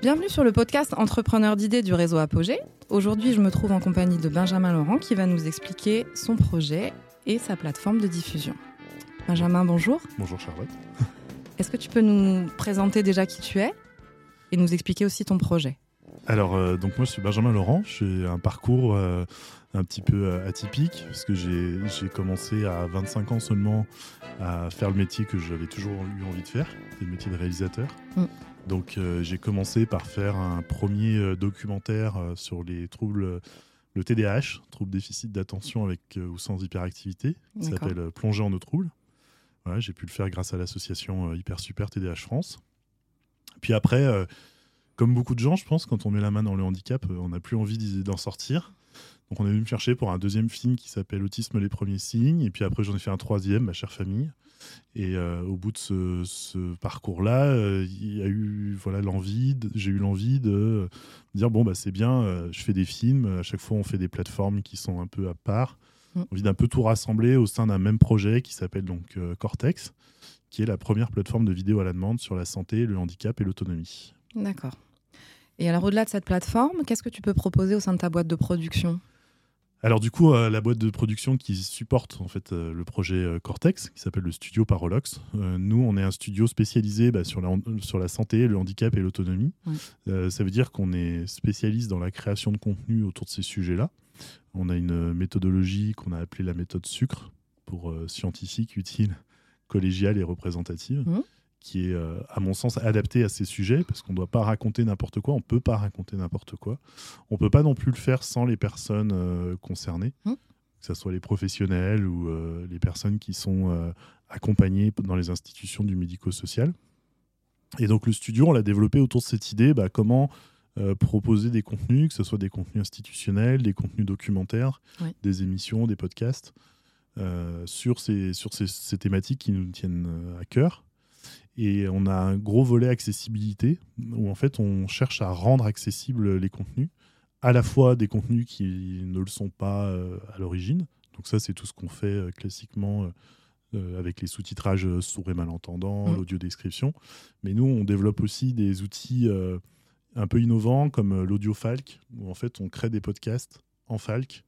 Bienvenue sur le podcast Entrepreneur d'idées du réseau Apogée. Aujourd'hui, je me trouve en compagnie de Benjamin Laurent qui va nous expliquer son projet et sa plateforme de diffusion. Benjamin, bonjour. Bonjour Charlotte. Est-ce que tu peux nous présenter déjà qui tu es et nous expliquer aussi ton projet? Alors, euh, donc moi je suis Benjamin Laurent, j'ai un parcours euh, un petit peu euh, atypique parce que j'ai commencé à 25 ans seulement à faire le métier que j'avais toujours eu envie de faire, c'est le métier de réalisateur. Mm. Donc euh, j'ai commencé par faire un premier euh, documentaire euh, sur les troubles, le TDAH, trouble déficit d'attention avec ou sans hyperactivité, qui s'appelle Plonger en eau trouble. Voilà, j'ai pu le faire grâce à l'association Hyper Super TDAH France. Puis après, comme beaucoup de gens, je pense, quand on met la main dans le handicap, on n'a plus envie d'en sortir. Donc on est venu me chercher pour un deuxième film qui s'appelle Autisme les premiers signes. Et puis après, j'en ai fait un troisième, Ma chère famille. Et euh, au bout de ce, ce parcours-là, euh, il y a eu voilà l'envie, j'ai eu l'envie de dire bon bah c'est bien, euh, je fais des films. À chaque fois, on fait des plateformes qui sont un peu à part. Mm. Envie d'un peu tout rassembler au sein d'un même projet qui s'appelle donc euh, Cortex, qui est la première plateforme de vidéo à la demande sur la santé, le handicap et l'autonomie. D'accord. Et alors, au-delà de cette plateforme, qu'est-ce que tu peux proposer au sein de ta boîte de production? Alors du coup, euh, la boîte de production qui supporte en fait euh, le projet euh, Cortex, qui s'appelle le studio Parolox, nous on est un studio spécialisé bah, sur, la, sur la santé, le handicap et l'autonomie. Ouais. Ça veut dire qu'on est spécialiste dans la création de contenu autour de ces sujets-là. On a une méthodologie qu'on a appelée la méthode sucre pour scientifique, utile, collégiale et représentative. Mhm. Qui est, euh, à mon sens, adaptée à ces sujets, parce qu'on ne doit pas raconter n'importe quoi, on ne peut pas raconter n'importe quoi. On ne peut pas non plus le faire sans les personnes euh, concernées, Mhm. que ce soit les professionnels ou euh, les personnes qui sont accompagnées dans les institutions du médico-social. Et donc le studio, on l'a développé autour de cette idée, bah, comment proposer des contenus, que ce soit des contenus institutionnels, des contenus documentaires, Ouais. des émissions, des podcasts, sur, ces, sur ces, ces thématiques qui nous tiennent à cœur. Et on a un gros volet accessibilité, où en fait on cherche à rendre accessibles les contenus, à la fois des contenus qui ne le sont pas euh, à l'origine. Donc ça c'est tout ce qu'on fait euh, classiquement euh, avec les sous-titrages sourds et malentendants, Mm. l'audio-description. Mais nous on développe aussi des outils un peu innovants comme l'audio Falc, où en fait on crée des podcasts en Falc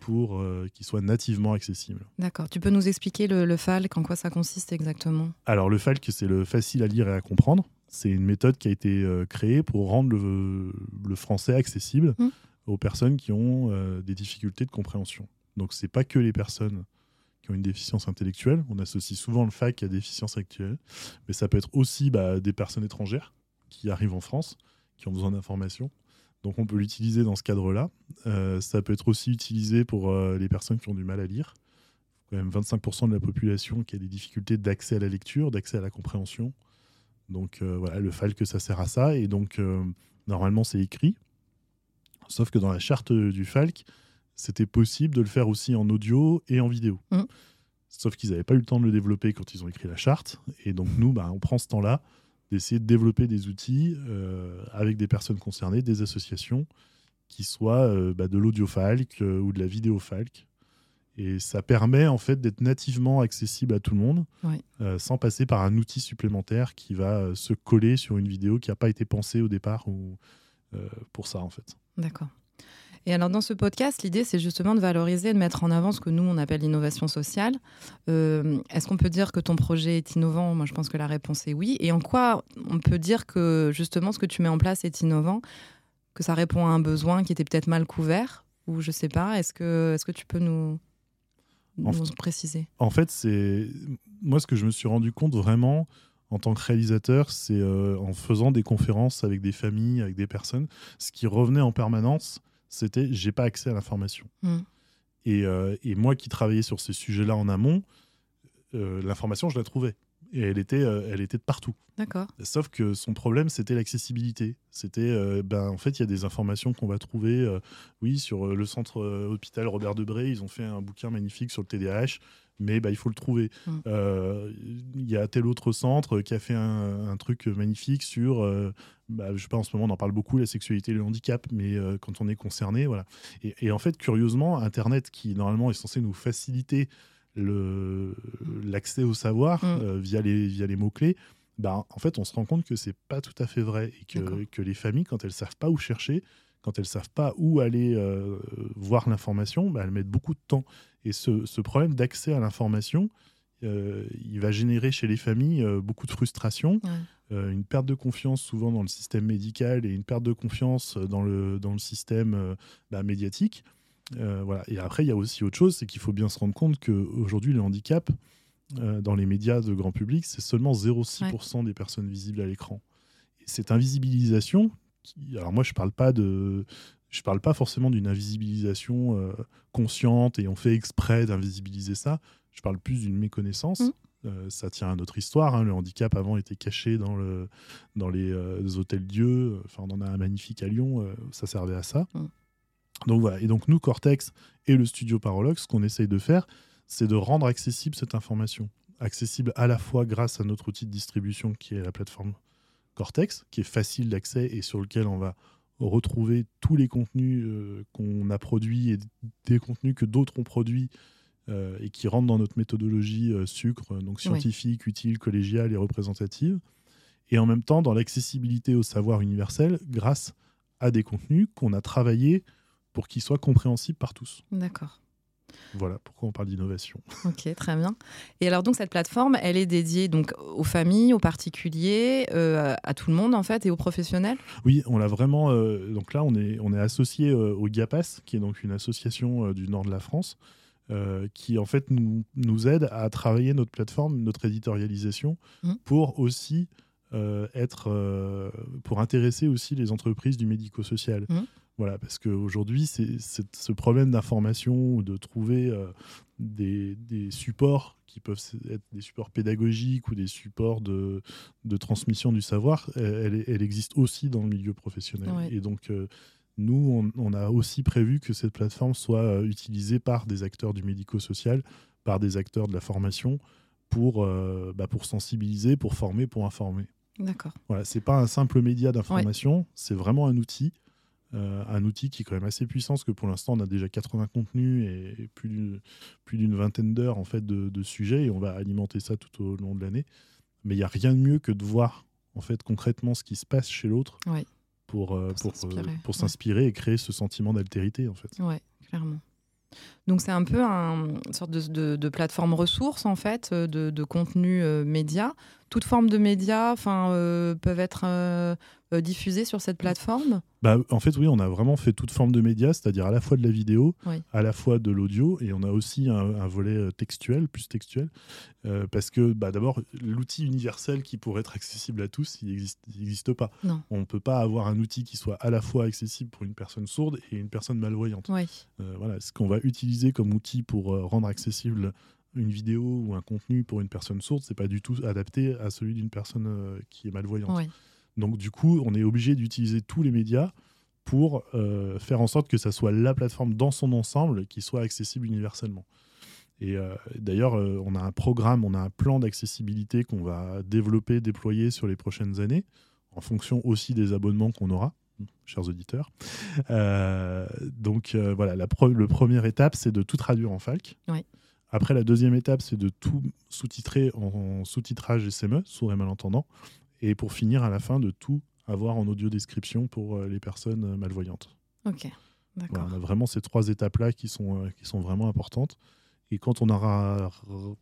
pour euh, qu'ils soient nativement accessibles. D'accord. Tu peux nous expliquer le, le FALC, en quoi ça consiste exactement? Alors le FALC, c'est le facile à lire et à comprendre. C'est une méthode qui a été euh, créée pour rendre le, le français accessible Mm. aux personnes qui ont euh, des difficultés de compréhension. Donc c'est pas que les personnes qui ont une déficience intellectuelle. On associe souvent le FAC à déficience intellectuelle, mais ça peut être aussi bah, des personnes étrangères qui arrivent en France, qui ont besoin d'informations. Donc on peut l'utiliser dans ce cadre-là. Euh, ça peut être aussi utilisé pour euh, les personnes qui ont du mal à lire. Quand même 25% de la population qui a des difficultés d'accès à la lecture, d'accès à la compréhension. Donc euh, voilà, le FALC, ça sert à ça. Et donc normalement c'est écrit. Sauf que dans la charte du FALC, c'était possible de le faire aussi en audio et en vidéo. Mhm. Sauf qu'ils n'avaient pas eu le temps de le développer quand ils ont écrit la charte. Et donc nous, bah, on prend ce temps-là d'essayer de développer des outils euh, avec des personnes concernées, des associations, qui soient euh, bah, de l'audio FALC euh, ou de la vidéo FALC. Et ça permet en fait d'être nativement accessible à tout le monde, Ouais. euh, sans passer par un outil supplémentaire qui va se coller sur une vidéo qui n'a pas été pensée au départ ou, euh, pour ça en fait. D'accord. Et alors dans ce podcast, l'idée c'est justement de valoriser, de mettre en avant ce que nous on appelle l'innovation sociale. Euh, Est-ce qu'on peut dire que ton projet est innovant? Moi je pense que la réponse est oui. Et en quoi on peut dire que justement ce que tu mets en place est innovant? Que ça répond à un besoin qui était peut-être mal couvert? Ou je sais pas, est-ce que, est que tu peux nous, En nous préciser? En fait, c'est moi ce que je me suis rendu compte vraiment en tant que réalisateur, c'est euh, en faisant des conférences avec des familles, avec des personnes, ce qui revenait en permanence, c'était j'ai pas accès à l'information. Mm. Et, euh, et moi qui travaillais sur ces sujets-là en amont, euh, l'information je la trouvais et elle était, euh, elle était de partout. D'accord. Sauf que son problème, c'était l'accessibilité. C'était, ben, en fait, il y a des informations qu'on va trouver, oui, sur le centre hôpital Robert Debré, ils ont fait un bouquin magnifique sur le TDAH, mais bah, il faut le trouver. Mm. Euh, Il y a tel autre centre qui a fait un, un truc magnifique sur, euh, bah, je sais pas, en ce moment, on en parle beaucoup, la sexualité et le handicap, mais euh, quand on est concerné, voilà. Et, et en fait, curieusement, Internet, qui normalement est censé nous faciliter l'accès au savoir Mm. euh, via les, via les mots-clés, bah, en fait, on se rend compte que c'est pas tout à fait vrai et que, que, les familles, quand elles savent pas où chercher, quand elles savent pas où aller euh, voir l'information, bah, elles mettent beaucoup de temps. Et ce, ce problème d'accès à l'information, euh, il va générer chez les familles euh, beaucoup de frustration, une perte de confiance souvent dans le système médical et une perte de confiance dans le, dans le système bah, médiatique. voilà. Et après, il y a aussi autre chose, c'est qu'il faut bien se rendre compte qu'aujourd'hui, le handicap, dans les médias de grand public, c'est seulement 0,6% des personnes visibles à l'écran. Et cette invisibilisation, alors moi je parle pas de, je parle pas forcément d'une invisibilisation euh, consciente et on fait exprès d'invisibiliser ça. Je parle plus d'une méconnaissance. Mmh. Euh, ça tient à notre histoire. Hein. Le handicap avant était caché dans, le, dans les, hôtels Dieu. Enfin, on en a un magnifique à Lyon. ça servait à ça. Mmh. Donc voilà. Et donc nous, Cortex et le studio Parologue, ce qu'on essaye de faire, c'est de rendre accessible cette information. Accessible à la fois grâce à notre outil de distribution qui est la plateforme Cortex, qui est facile d'accès et sur lequel on va retrouver tous les contenus euh, qu'on a produits et des contenus que d'autres ont produits euh, et qui rentrent dans notre méthodologie euh, sucre, donc scientifique, utile, collégiale et représentative. Et en même temps, dans l'accessibilité au savoir universel grâce à des contenus qu'on a travaillés pour qu'ils soient compréhensibles par tous. D'accord. Voilà pourquoi on parle d'innovation. Ok, très bien. Et alors donc cette plateforme, elle est dédiée donc aux familles, aux particuliers, euh, à tout le monde en fait et aux professionnels? Oui, on l'a vraiment. Euh, donc là, on est on est associé euh, au GAPAS, qui est donc une association du nord de la France. qui en fait nous, nous aide à travailler notre plateforme, notre éditorialisation, mmh. pour aussi être, pour intéresser aussi les entreprises du médico-social. Mmh. Voilà, parce qu'aujourd'hui, ce problème d'information ou de trouver euh, des, supports qui peuvent être des supports pédagogiques ou des supports de, transmission du savoir, elle, existe aussi dans le milieu professionnel. Et donc, euh, nous, on, a aussi prévu que cette plateforme soit euh, utilisée par des acteurs du médico-social, par des acteurs de la formation, pour, bah, pour sensibiliser, pour former, pour informer. D'accord. Voilà, c'est pas un simple média d'information, c'est vraiment un outil euh, un outil qui est quand même assez puissant, parce que pour l'instant, on a déjà 80 contenus et plus d'une vingtaine d'heures en fait, de, sujets, et on va alimenter ça tout au long de l'année. Mais il n'y a rien de mieux que de voir en fait, concrètement ce qui se passe chez l'autre pour, euh, pour, pour s'inspirer et créer ce sentiment d'altérité. En fait. Oui, clairement. Donc c'est un peu un, une sorte de, plateforme ressource en fait, euh, de, de contenu média. Toute forme de médias enfin, peuvent être diffusés sur cette plateforme? Bah, en fait, oui, on a vraiment fait toute forme de médias, c'est-à-dire à la fois de la vidéo, à la fois de l'audio, et on a aussi un, volet euh, textuel, plus textuel, euh, parce que bah, d'abord, l'outil universel qui pourrait être accessible à tous, il n'existe pas. On ne peut pas avoir un outil qui soit à la fois accessible pour une personne sourde et une personne malvoyante. Euh, voilà, ce qu'on va utiliser comme outil pour rendre accessible une vidéo ou un contenu pour une personne sourde, c'est pas du tout adapté à celui d'une personne qui est malvoyante. Donc du coup, on est obligé d'utiliser tous les médias pour euh, faire en sorte que ça soit la plateforme dans son ensemble qui soit accessible universellement. Et euh, d'ailleurs, euh, on a un programme, on a un plan d'accessibilité qu'on va développer, déployer sur les prochaines années, en fonction aussi des abonnements qu'on aura, chers auditeurs. donc voilà, la, première étape, c'est de tout traduire en FALC. Après, la deuxième étape, c'est de tout sous-titrer en, sous-titrage SME, sourd et malentendant. Et pour finir, à la fin, de tout avoir en audio description pour euh, les personnes euh, malvoyantes. Ok, d'accord. on a vraiment ces trois étapes-là qui sont, euh, qui sont vraiment importantes. Et quand on aura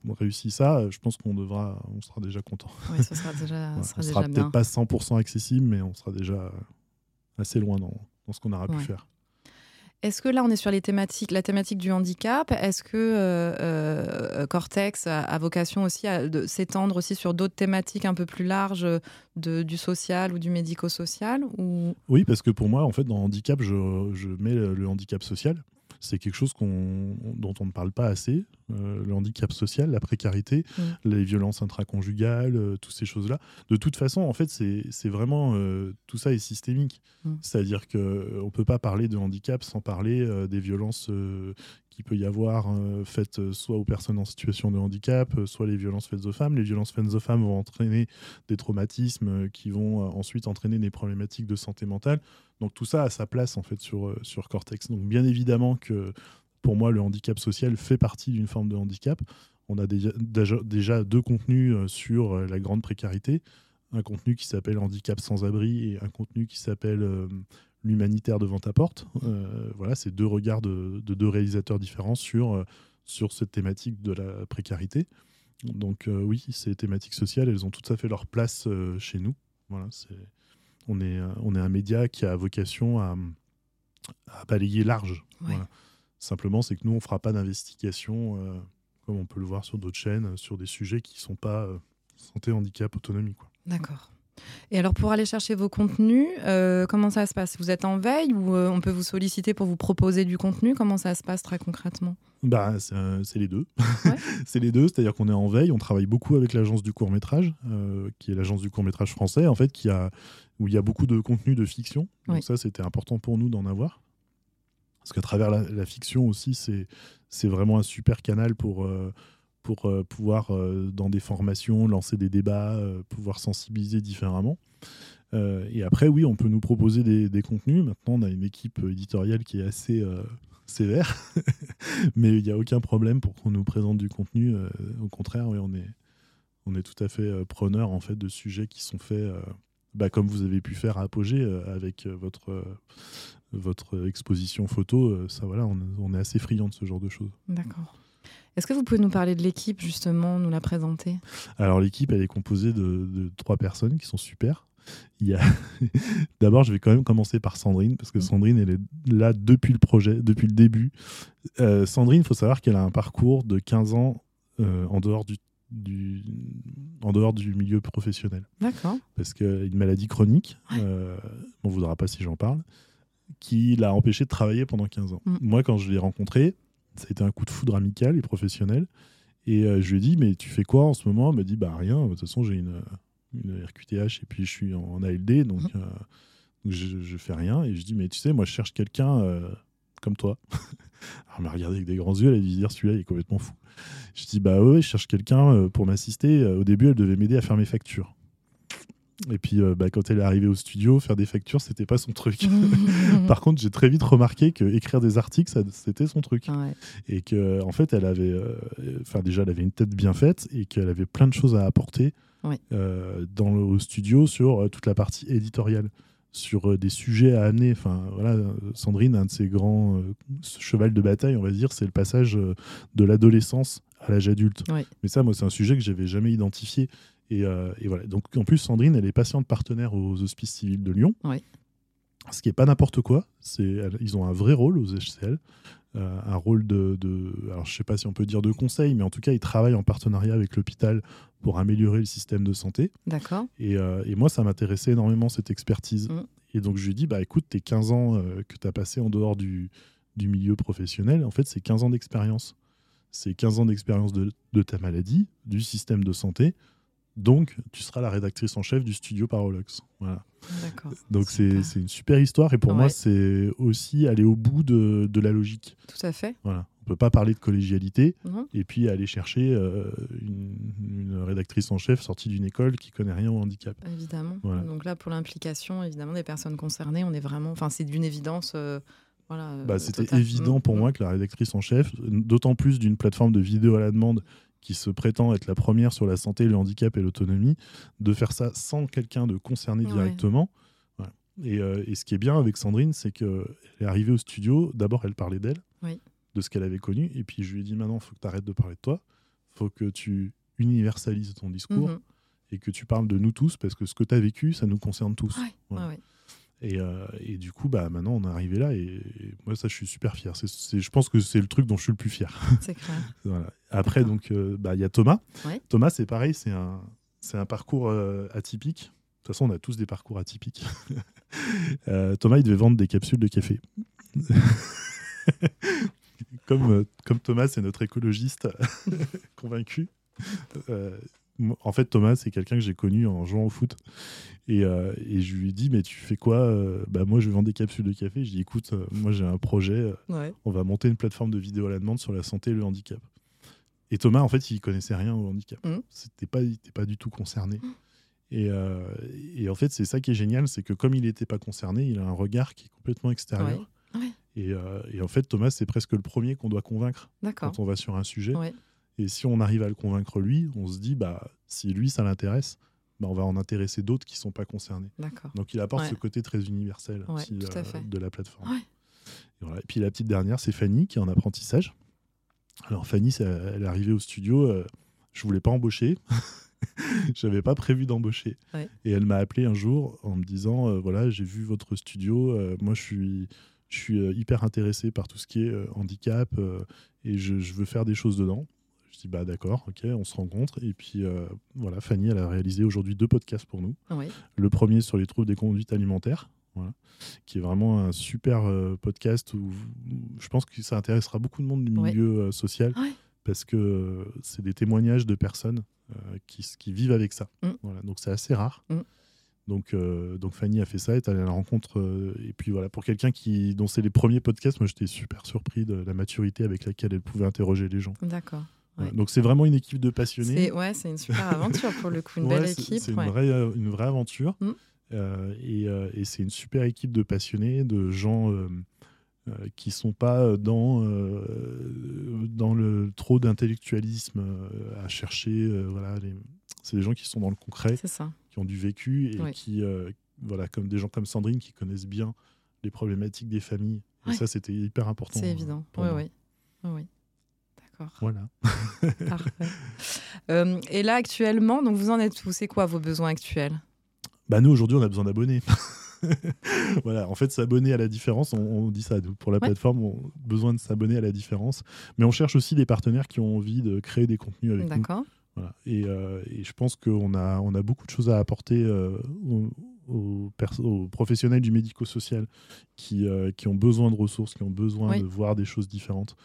réussi ça, je pense qu'on devra, on sera déjà content. Oui, ce sera déjà, sera, sera peut-être pas 100% accessible, mais on sera déjà assez loin dans, dans ce qu'on aura pu faire. Est-ce que là, on est sur les thématiques, la thématique du handicap Est-ce que euh, euh, Cortex a, vocation aussi à s'étendre aussi sur d'autres thématiques un peu plus larges de, du social ou du médico-social ou... Oui, parce que pour moi, en fait, dans handicap, je, mets le, handicap social c'est quelque chose dont on ne parle pas assez. Euh, le handicap social, la précarité, mm. les violences intraconjugales, euh, toutes ces choses-là. De toute façon, en fait, c'est vraiment euh, tout ça est systémique. Mm. C'est-à-dire qu'on ne peut pas parler de handicap sans parler des violences qu'il peut y avoir faites soit aux personnes en situation de handicap, soit les violences faites aux femmes. Les violences faites aux femmes vont entraîner des traumatismes qui vont ensuite entraîner des problématiques de santé mentale. Donc tout ça a sa place en fait sur, sur Cortex. Donc bien évidemment que pour moi, le handicap social fait partie d'une forme de handicap. On a déjà, deux contenus euh, sur euh, la grande précarité. un contenu qui s'appelle Handicap sans abri et un contenu qui s'appelle euh, L'humanitaire devant ta porte. Euh, voilà, c'est deux regards de, de, deux réalisateurs différents sur, euh, sur cette thématique de la précarité. Donc oui, ces thématiques sociales, elles ont tout à fait leur place chez nous. Voilà, c'est, on, est, on est un média qui a vocation à, à balayer large. Voilà. Simplement, c'est que nous, on ne fera pas d'investigation, comme on peut le voir sur d'autres chaînes, sur des sujets qui ne sont pas santé, handicap, autonomie. Quoi. D'accord. Et alors pour aller chercher vos contenus, euh, comment ça se passe? Vous êtes en veille ou euh, on peut vous solliciter pour vous proposer du contenu? Comment ça se passe très concrètement? Bah, c'est les deux. c'est les deux, c'est-à-dire qu'on est en veille, on travaille beaucoup avec l'agence du court métrage, euh, qui est l'agence du court métrage français, en fait, qui a, où il y a beaucoup de contenu de fiction. Donc ça, c'était important pour nous d'en avoir. Parce qu'à travers la, fiction aussi, c'est vraiment un super canal pour pour euh, pouvoir, euh, dans des formations, lancer des débats, euh, pouvoir sensibiliser différemment. et après, oui, on peut nous proposer des, contenus. Maintenant, on a une équipe éditoriale qui est assez sévère, mais il n'y a aucun problème pour qu'on nous présente du contenu. au contraire, oui, on est, on est tout à fait preneur en fait de sujets qui sont faits, bah, comme vous avez pu faire à Apogée avec votre votre exposition photo. ça, voilà, on, on est assez friand de ce genre de choses. D'accord. Est-ce que vous pouvez nous parler de l'équipe, justement, nous la présenter? Alors, l'équipe, elle est composée de, trois personnes qui sont super. Il a... D'abord, je vais quand même commencer par Sandrine, parce que mm. Sandrine, elle est là depuis le projet, depuis le début. Euh, Sandrine, il faut savoir qu'elle a un parcours de 15 ans euh, en, dehors du, du, en dehors du milieu professionnel. D'accord. Parce qu'une maladie chronique, euh, on ne voudra pas si j'en parle, qui l'a empêché de travailler pendant 15 ans. Mm. Moi, quand je l'ai rencontrée, ça a été un coup de foudre amical et professionnel. Et euh, je lui ai dit, mais tu fais quoi en ce moment? Elle m'a dit, bah rien, de toute façon j'ai une, une RQTH et puis je suis en, ALD, donc, euh, je, je, fais rien. Et je dis, mais tu sais, moi je cherche quelqu'un euh, comme toi. Alors elle m'a regardé avec des grands yeux, elle a dit, dire celui-là il est complètement fou. Je dis, bah ouais, je cherche quelqu'un pour m'assister. Au début, elle devait m'aider à faire mes factures. Et puis, euh, bah, quand elle est arrivée au studio, faire des factures, c'était pas son truc. Par contre, j'ai très vite remarqué que écrire des articles, c'était son truc. Et que, en fait, elle avait, euh, enfin, déjà, elle avait une tête bien faite et qu'elle avait plein de choses à apporter euh, dans le, au studio sur toute la partie éditoriale, sur des sujets à amener. Enfin, voilà, Sandrine, un de ses grands chevals de bataille, on va dire, c'est le passage de l'adolescence à l'âge adulte. Mais ça, moi, c'est un sujet que j'avais jamais identifié. Euh, et, voilà. Donc en plus, Sandrine, elle est patiente partenaire aux Hospices civils de Lyon. Ce qui n'est pas n'importe quoi. C'est, ils ont un vrai rôle aux HCL. Euh, un rôle de, alors je sais pas si on peut dire de conseil, mais en tout cas, ils travaillent en partenariat avec l'hôpital pour améliorer le système de santé. D'accord. Et, euh, moi, ça m'intéressait énormément cette expertise. Mm. Et donc, je lui ai dit, bah écoute, tes 15 ans que tu as passé en dehors du, du milieu professionnel, en fait, c'est 15 ans d'expérience. C'est 15 ans d'expérience de, de, ta maladie, du système de santé, donc, tu seras la rédactrice en chef du studio Parolox. Voilà. Donc, c'est une super histoire. Et pour moi, c'est aussi aller au bout de, de, la logique. Tout à fait. Voilà. On ne peut pas parler de collégialité et puis aller chercher euh, une, rédactrice en chef sortie d'une école qui connaît rien au handicap. Évidemment. Donc là, pour l'implication, évidemment, des personnes concernées, on est vraiment. Enfin, c'est d'une évidence. Euh, voilà, bah, C'était évident pour mm. moi que la rédactrice en chef, d'autant plus d'une plateforme de vidéo à la demande qui se prétend être la première sur la santé, le handicap et l'autonomie, de faire ça sans quelqu'un de concerné directement. Euh, et, ce qui est bien avec Sandrine, c'est qu'elle est arrivée au studio, d'abord elle parlait d'elle, de ce qu'elle avait connu, et puis je lui ai dit maintenant, il faut que tu arrêtes de parler de toi, il faut que tu universalises ton discours mhm. et que tu parles de nous tous, parce que ce que tu as vécu, ça nous concerne tous. Euh, et, du coup, bah, maintenant, on est arrivé là et, moi, ça, je suis super fier. Je pense que c'est le truc dont je suis le plus fier. C'est clair. Après, donc, euh, bah, il y a Thomas. Thomas, c'est pareil, c'est un, un parcours euh, atypique. De toute façon, on a tous des parcours atypiques. Thomas, il devait vendre des capsules de café. comme, comme Thomas, c'est notre écologiste convaincu en fait, Thomas, c'est quelqu'un que j'ai connu en jouant au foot. Et, euh, je lui ai dit, mais tu fais quoi euh, bah, Moi, je vends des capsules de café. Je dis, écoute, euh, moi, j'ai un projet. On va monter une plateforme de vidéo à la demande sur la santé et le handicap. Et Thomas, en fait, il connaissait rien au handicap. Mmh. C'était pas, il n'était pas du tout concerné. Mmh. Et, en fait, c'est ça qui est génial, c'est que comme il n'était pas concerné, il a un regard qui est complètement extérieur. Et, en fait, Thomas, c'est presque le premier qu'on doit convaincre quand on va sur un sujet. Et si on arrive à le convaincre lui, on se dit, bah, si lui, ça l'intéresse, bah, on va en intéresser d'autres qui ne sont pas concernés. Donc il apporte Ouais. ce côté très universel Ouais, aussi, euh, de la plateforme. Ouais. Et, voilà. Et puis la petite dernière, c'est Fanny qui est en apprentissage. Alors Fanny, elle est arrivée au studio, euh, je voulais pas embaucher. J'avais pas prévu d'embaucher. Et elle m'a appelé un jour en me disant euh, voilà, j'ai vu votre studio, moi je suis, je suis hyper intéressé par tout ce qui est handicap et je, je veux faire des choses dedans. Je dis bah d'accord, ok, on se rencontre. Et puis euh, voilà, Fanny, elle a réalisé aujourd'hui deux podcasts pour nous. Oui. Le premier sur les troubles des conduites alimentaires, voilà, qui est vraiment un super euh, podcast où, je pense que ça intéressera beaucoup de monde du milieu euh, social Ouais. parce que c'est des témoignages de personnes qui, vivent avec ça. Mm. Voilà, donc c'est assez rare. Mm. Donc, euh, donc Fanny a fait ça, est allée à la rencontre. euh, et puis voilà, pour quelqu'un qui dont c'est les premiers podcasts, moi j'étais super surpris de la maturité avec laquelle elle pouvait interroger les gens. D'accord. Ouais. Donc c'est vraiment une équipe de passionnés. C'est ouais, c'est une super aventure pour le coup, une Ouais, belle équipe. C'est une, vraie, euh, une vraie aventure. Mm. Euh, et euh, et c'est une super équipe de passionnés, de gens euh, qui sont pas dans, dans le trop d'intellectualisme à chercher. voilà, les- c'est des gens qui sont dans le concret, ça. qui ont du vécu et qui, voilà, comme des gens comme Sandrine qui connaissent bien les problématiques des familles. Et ça, c'était hyper important. C'est évident. oui. Oui, oui. D'accord. Voilà. Parfait. Euh, et là, actuellement, donc vous en êtes où? C'est quoi vos besoins actuels? Bah nous aujourd'hui on a besoin d'abonnés. voilà, en fait s'abonner à la différence, on, on dit ça pour la Ouais. plateforme, on a besoin de s'abonner à la différence, mais on cherche aussi des partenaires qui ont envie de créer des contenus avec nous. D'accord. Voilà. Et, euh, et je pense qu'on a, on a beaucoup de choses à apporter euh, aux, aux pers- aux professionnels du médico-social qui, euh, qui ont besoin de ressources, qui ont besoin Oui. de voir des choses différentes.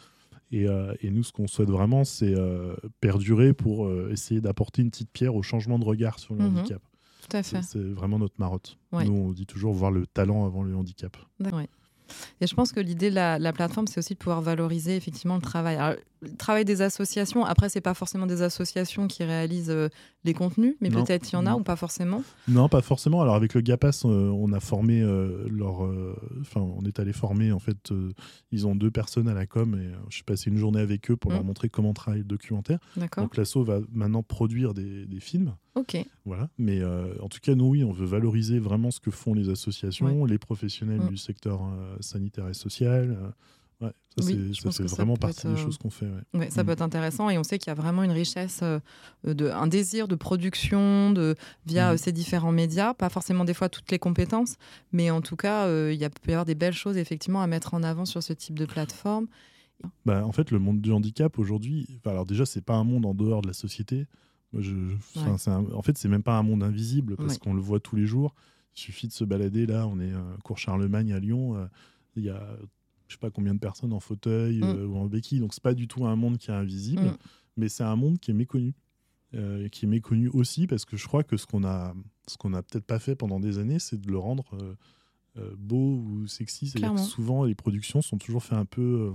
Et, euh, et nous, ce qu'on souhaite vraiment, c'est euh, perdurer pour euh, essayer d'apporter une petite pierre au changement de regard sur le Mhm. handicap. Tout à fait. C'est vraiment notre marotte. Ouais. Nous, on dit toujours voir le talent avant le handicap. Ouais. Et je pense que l'idée de la, la plateforme, c'est aussi de pouvoir valoriser effectivement le travail. Alors, le travail des associations, après, c'est pas forcément des associations qui réalisent euh, les contenus, mais peut-être il y en a Non. ou pas forcément. Non, pas forcément. Alors avec le GAPAS, euh, on a formé euh, leur, enfin, on est allé former en fait. ils ont deux personnes à la com et je suis passé une journée avec eux pour Mm. leur montrer comment travailler le documentaire. D'accord. Donc l'asso va maintenant produire des, des films. Ok. Voilà. Mais en tout cas, nous, oui, on veut valoriser vraiment ce que font les associations, les professionnels Mm. du secteur sanitaire et social. Euh, ouais, ça, Oui, c'est- ça vraiment partie être, des euh, choses qu'on fait. ouais. Ouais, ça Mm. peut être intéressant et on sait qu'il y a vraiment une richesse, euh, de, un désir de production de, via Mm. euh, ces différents médias. Pas forcément des fois toutes les compétences, mais en tout cas, euh, il y a, peut y avoir des belles choses effectivement à mettre en avant sur ce type de plateforme. Bah, en fait, le monde du handicap aujourd'hui, alors déjà, c'est pas un monde en dehors de la société. Moi, je- je- enfin, Ouais. c'est un- en fait, c'est même pas un monde invisible parce qu'on le voit tous les jours. Il suffit de se balader. Là, on est euh, cours Charlemagne à Lyon. euh, Il y a je sais pas combien de personnes en fauteuil Mm. euh, ou en béquille. Donc, c'est pas du tout un monde qui est invisible, Mm. mais c'est un monde qui est méconnu. Euh, et qui est méconnu aussi parce que je crois que ce qu'on a, ce qu'on a peut-être pas fait pendant des années, c'est de le rendre euh, euh, beau ou sexy. C'est-à-dire que Clairement. souvent, les productions sont toujours fait un peu.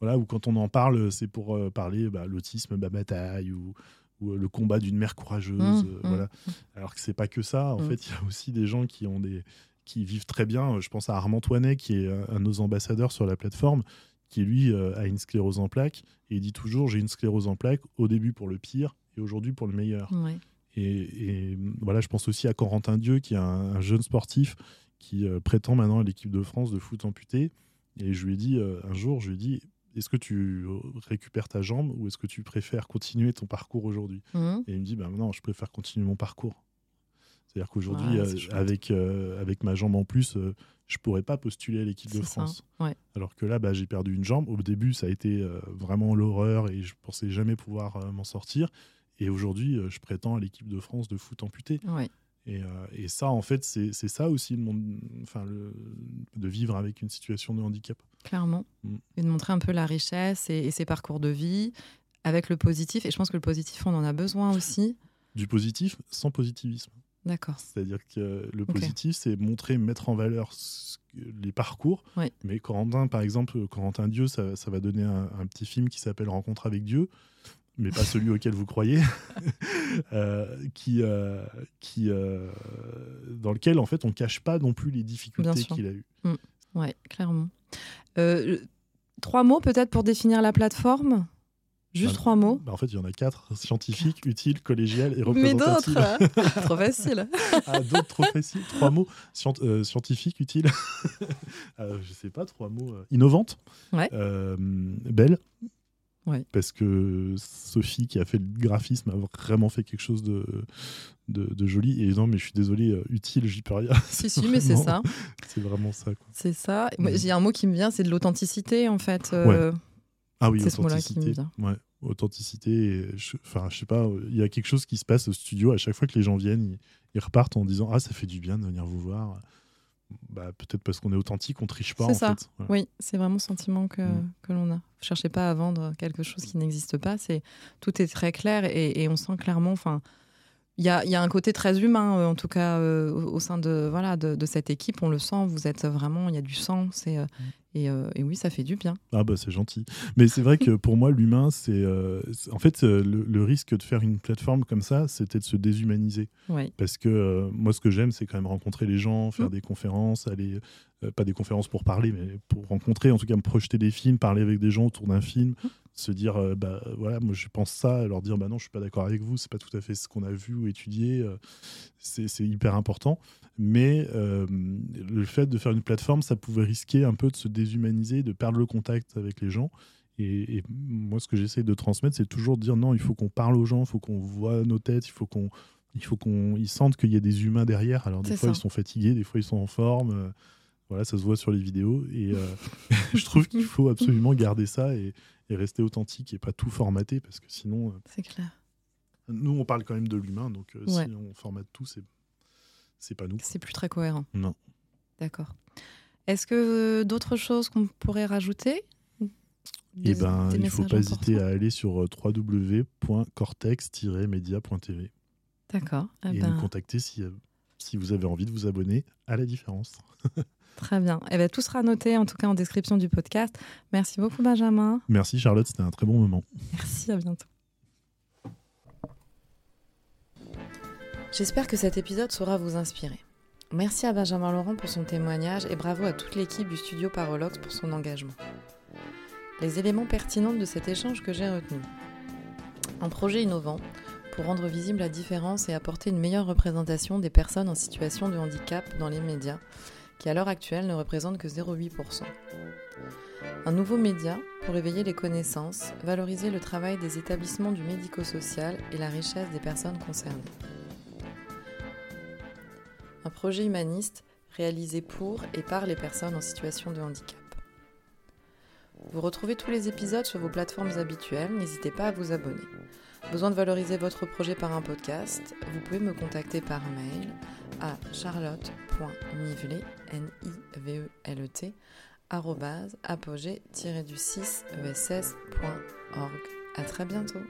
voilà, ou quand on en parle, c'est pour parler bah, l'autisme, ma bataille, ou, ou, le combat d'une mère courageuse. Mmh, mmh. voilà. Alors que c'est pas que ça. En Mmh. fait, il y a aussi des gens qui ont des qui vivent très bien. Je pense à Armand Toinet, qui est un, un de nos ambassadeurs sur la plateforme, qui lui euh, a une sclérose en plaques. Et il dit toujours j'ai une sclérose en plaques, au début pour le pire et aujourd'hui pour le meilleur. Ouais. Et, et, voilà, je pense aussi à Corentin Dieu, qui est un, un jeune sportif qui euh, prétend maintenant à l'équipe de France de foot amputé. Et je lui ai dit euh, un jour, je lui ai dit, est-ce que tu récupères ta jambe ou est-ce que tu préfères continuer ton parcours aujourd'hui? Mhm. Et il me dit, bah, non, je préfère continuer mon parcours. C'est-à-dire qu'aujourd'hui, euh, avec, euh, avec ma jambe en plus, euh, je pourrais pas postuler à l'équipe de. France. Ouais. Alors que là, bah, j'ai perdu une jambe. Au début, ça a été vraiment l'horreur et je pensais jamais pouvoir m'en sortir. Et aujourd'hui, je prétends à l'équipe de France de foot amputé. Ouais. Et, et ça, en fait, c'est ça aussi le monde, enfin, le, de vivre avec une situation de handicap. Clairement. Mm. Et de montrer un peu la richesse et, et ses parcours de vie avec le positif. Et je pense que le positif, on en a besoin aussi. Du positif sans positivisme. D'accord. C'est-à-dire que le positif, c'est montrer, mettre en valeur les parcours. Oui. Mais Corentin, par exemple, Corentin Dieu, ça, ça va donner un, un petit film qui s'appelle Rencontre avec Dieu, mais pas celui auquel vous croyez, euh, qui, euh, qui, euh, dans lequel, en fait, on cache pas non plus les difficultés qu'il a eues. Ouais, clairement. Trois mots peut-être pour définir la plateforme? Juste Ah, trois mots Bah, en fait, il y en a quatre scientifique, utile, collégial et Mais représentatif. d'autres hein. Trop facile. ah, d'autres trop faciles. Trois mots Scient- euh, scientifique, utile. Euh, je sais pas, trois mots. euh, innovante. Ouais. Euh, belle. Ouais. Parce que Sophie, qui a fait le graphisme, a vraiment fait quelque chose de, de, de joli. Et non, mais je suis désolé, euh, utile, j'y peux rien. si, si, mais c'est ça. C'est vraiment ça. C'est ça. J'ai un mot qui me vient, c'est de l'authenticité, en fait. euh, Ah oui, C'est ce mot-là qui me authenticité. vient. Ouais, authenticité. et je- Enfin, je sais pas, il y a quelque chose qui se passe au studio. À chaque fois que les gens viennent, ils, ils repartent en disant Ah, ça fait du bien de venir vous voir. Bah, Peut-être parce qu'on est authentique, on triche pas. C'est en ça. fait. Voilà. Oui, c'est vraiment le sentiment que, Mm. que l'on a. Cherchez pas à vendre quelque chose qui n'existe pas. C'est tout est très clair et, et on sent clairement. Enfin, il y a, il y a un côté très humain, euh, en tout cas euh, au, sein de voilà de, de cette équipe. On le sent. Vous êtes vraiment. Il y a du sang. C'est euh, et, euh, et oui, ça fait du bien. Ah bah c'est gentil. Mais c'est vrai que pour moi, l'humain, c'est euh, en fait euh, le, le risque de faire une plateforme comme ça, c'était de se déshumaniser. Oui, Parce que euh, moi, ce que j'aime, c'est quand même rencontrer les gens, faire Mm. des conférences, aller, euh, pas des conférences pour parler, mais pour rencontrer, en tout cas me projeter des films, parler avec des gens autour d'un film, Mm. Se dire, euh, bah voilà, moi je pense ça, leur dire, bah non, je suis pas d'accord avec vous, c'est pas tout à fait ce qu'on a vu ou étudié, euh, c'est hyper important. Mais euh, le fait de faire une plateforme, ça pouvait risquer un peu de se déshumaniser, de perdre le contact avec les gens. Et, et moi, ce que j'essaie de transmettre, c'est toujours de dire non, il faut qu'on parle aux gens, il faut qu'on voit nos têtes, il faut qu'on il faut qu'on ils sentent qu'il y a des humains derrière. Alors des fois ça. ils sont fatigués, des fois ils sont en forme. euh, voilà, ça se voit sur les vidéos. Et euh, je trouve qu'il faut absolument garder ça et, et rester authentique et pas tout formater parce que sinon, euh, c'est clair. nous on parle quand même de l'humain, donc euh, Ouais. si on formate tout, c'est c'est pas nous. C'est plus très cohérent. Non. D'accord. Est-ce que euh, d'autres choses qu'on pourrait rajouter Des- ben, il faut messages pas hésiter à aller sur euh, www.cortex-media.tv D'accord. Eh et ben, nous contacter si, si vous avez envie de vous abonner à la différence. Très bien. Eh ben, tout sera noté en tout cas en description du podcast. Merci beaucoup Benjamin. Merci Charlotte, c'était un très bon moment. Merci, à bientôt. J'espère que cet épisode saura vous inspirer. Merci à Benjamin Laurent pour son témoignage et bravo à toute l'équipe du studio Parolox pour son engagement. Les éléments pertinents de cet échange que j'ai retenu. Un projet innovant pour rendre visible la différence et apporter une meilleure représentation des personnes en situation de handicap dans les médias, qui à l'heure actuelle ne représentent que 0,8%. Un nouveau média pour éveiller les connaissances, valoriser le travail des établissements du médico-social et la richesse des personnes concernées. Un projet humaniste réalisé pour et par les personnes en situation de handicap. Vous retrouvez tous les épisodes sur vos plateformes habituelles, n'hésitez pas à vous abonner. Besoin de valoriser votre projet par un podcast Vous pouvez me contacter par mail à charlotte.nivelet, N-I-V-E-L-E-T, arrobase apogée-du-6ess.org. À très bientôt.